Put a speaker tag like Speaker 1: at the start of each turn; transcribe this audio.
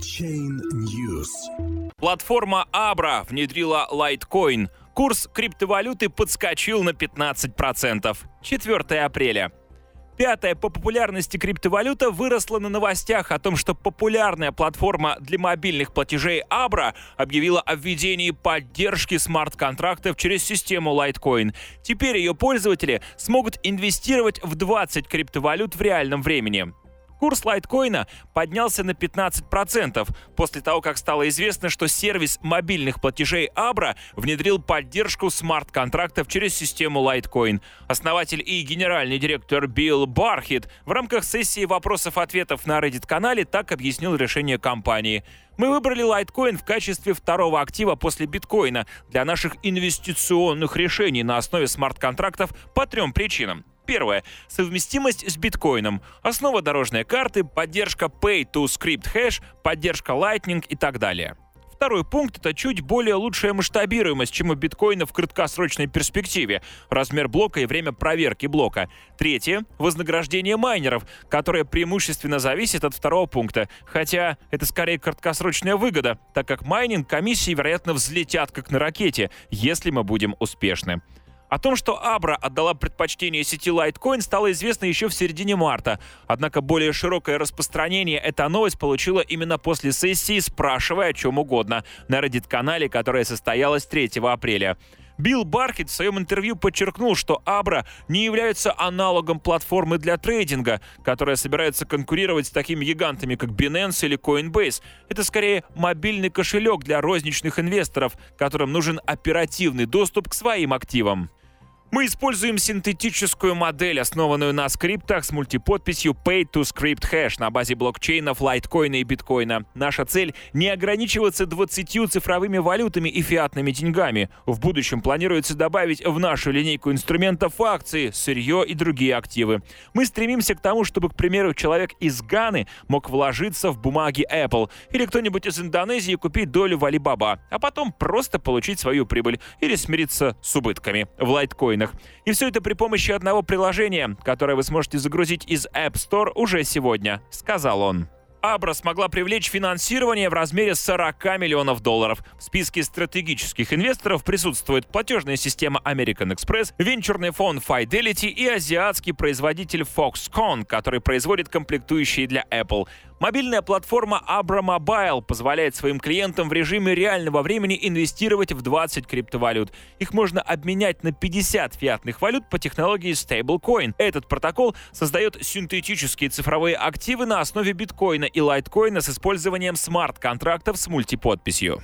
Speaker 1: Chain News.
Speaker 2: Платформа Abra внедрила Litecoin. Курс криптовалюты подскочил на 15%. 4 апреля. Пятая по популярности криптовалюта выросла на новостях о том, что популярная платформа для мобильных платежей Abra объявила о введении поддержки смарт-контрактов через систему Litecoin. Теперь ее пользователи смогут инвестировать в 20 криптовалют в реальном времени. Курс лайткоина поднялся на 15% после того, как стало известно, что сервис мобильных платежей Abra внедрил поддержку смарт-контрактов через систему Litecoin. Основатель и генеральный директор Билл Бархит в рамках сессии вопросов-ответов на Reddit-канале так объяснил решение компании. Мы выбрали Litecoin в качестве второго актива после биткоина для наших инвестиционных решений на основе смарт-контрактов по трем причинам. Первое. Совместимость с биткоином. Основа дорожной карты, поддержка Pay to Script Hash, поддержка Lightning и так далее. Второй пункт — это чуть более лучшая масштабируемость, чем у биткоина в краткосрочной перспективе, размер блока и время проверки блока. Третье — вознаграждение майнеров, которое преимущественно зависит от второго пункта, хотя это скорее краткосрочная выгода, так как майнинг комиссии, вероятно, взлетят как на ракете, если мы будем успешны. О том, что Абра отдала предпочтение сети Litecoin, стало известно еще в середине марта. Однако более широкое распространение эта новость получила именно после сессии «Спрашивая о чем угодно» на Reddit-канале, которая состоялась 3 апреля. Билл Баркет в своем интервью подчеркнул, что Абра не является аналогом платформы для трейдинга, которая собирается конкурировать с такими гигантами, как Binance или Coinbase. Это скорее мобильный кошелек для розничных инвесторов, которым нужен оперативный доступ к своим активам. Мы используем синтетическую модель, основанную на скриптах с мультиподписью Pay to Script Hash на базе блокчейнов лайткоина и биткоина. Наша цель — не ограничиваться 20 цифровыми валютами и фиатными деньгами. В будущем планируется добавить в нашу линейку инструментов акции, сырье и другие активы. Мы стремимся к тому, чтобы, к примеру, человек из Ганы мог вложиться в бумаги Apple или кто-нибудь из Индонезии купить долю в Alibaba, а потом просто получить свою прибыль или смириться с убытками в лайткоин биткоинах. И все это при помощи одного приложения, которое вы сможете загрузить из App Store уже сегодня, сказал он. Абра смогла привлечь финансирование в размере 40 миллионов долларов. В списке стратегических инвесторов присутствует платежная система American Express, венчурный фонд Fidelity и азиатский производитель Foxconn, который производит комплектующие для Apple. Мобильная платформа Abra Mobile позволяет своим клиентам в режиме реального времени инвестировать в 20 криптовалют. Их можно обменять на 50 фиатных валют по технологии Stablecoin. Этот протокол создает синтетические цифровые активы на основе биткоина и лайткоина с использованием смарт-контрактов с мультиподписью.